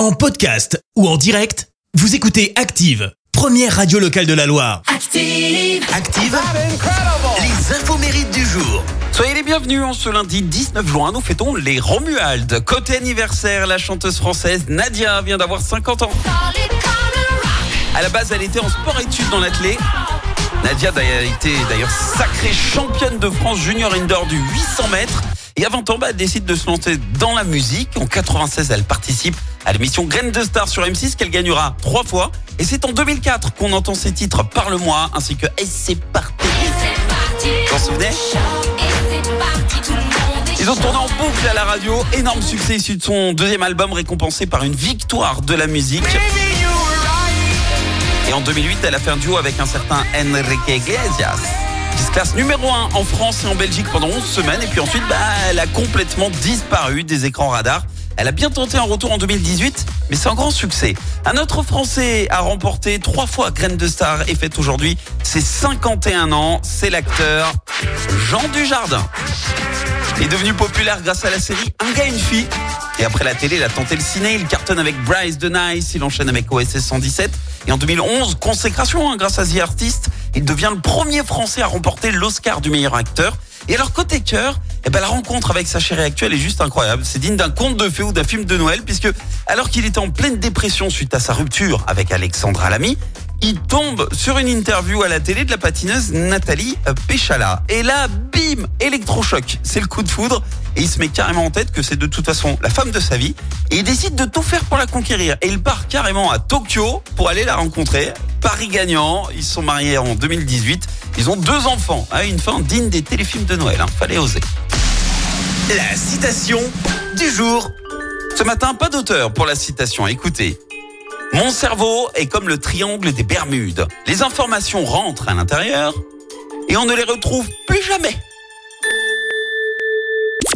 En podcast ou en direct, vous écoutez Active, première radio locale de la Loire. Active. Active, les infos mérites du jour. Soyez les bienvenus en ce lundi 19 juin, nous fêtons les Romualdes. Côté anniversaire, la chanteuse française Nadia vient d'avoir 50 ans. À la base, elle était en sport-études dans l'athlé. Nadia a été d'ailleurs sacrée championne de France junior indoor du 800 mètres. Et à 20 ans, bah, elle décide de se lancer dans la musique. En 96, elle participe à l'émission Graines de Star sur M6 qu'elle gagnera trois fois. Et c'est en 2004 qu'on entend ses titres Parle-moi ainsi que Et c'est parti. Vous vous en souvenez Ils ont tourné en boucle à la radio. Énorme succès issu de son deuxième album récompensé par une victoire de la musique. Et en 2008, elle a fait un duo avec un certain Enrique Iglesias qui se classe numéro 1 en France et en Belgique pendant 11 semaines. Et puis ensuite, bah, elle a complètement disparu des écrans radars. Elle a bien tenté un retour en 2018, mais un grand succès. Un autre Français a remporté trois fois Graine de Star et fête aujourd'hui ses 51 ans. C'est l'acteur Jean Dujardin. Il est devenu populaire grâce à la série Un gars, une fille. Et après la télé, il a tenté le ciné. Il cartonne avec Bryce de Nice. Il enchaîne avec OSS 117. Et en 2011, consécration hein, grâce à The Artist. Il devient le premier Français à remporter l'Oscar du meilleur acteur. Et alors côté cœur, eh ben, la rencontre avec sa chérie actuelle est juste incroyable. C'est digne d'un conte de fées ou d'un film de Noël, puisque alors qu'il était en pleine dépression suite à sa rupture avec Alexandra Lamy, il tombe sur une interview à la télé de la patineuse Nathalie Péchala. Et là, bim, électrochoc. C'est le coup de foudre. Et il se met carrément en tête que c'est de toute façon la femme de sa vie. Et il décide de tout faire pour la conquérir. Et il part carrément à Tokyo pour aller la rencontrer. Paris gagnant. Ils sont mariés en 2018. Ils ont deux enfants. Ah, une fin digne des téléfilms de Noël. Hein. Fallait oser. La citation du jour. Ce matin, pas d'auteur pour la citation. Écoutez. Mon cerveau est comme le triangle des Bermudes. Les informations rentrent à l'intérieur et on ne les retrouve plus jamais.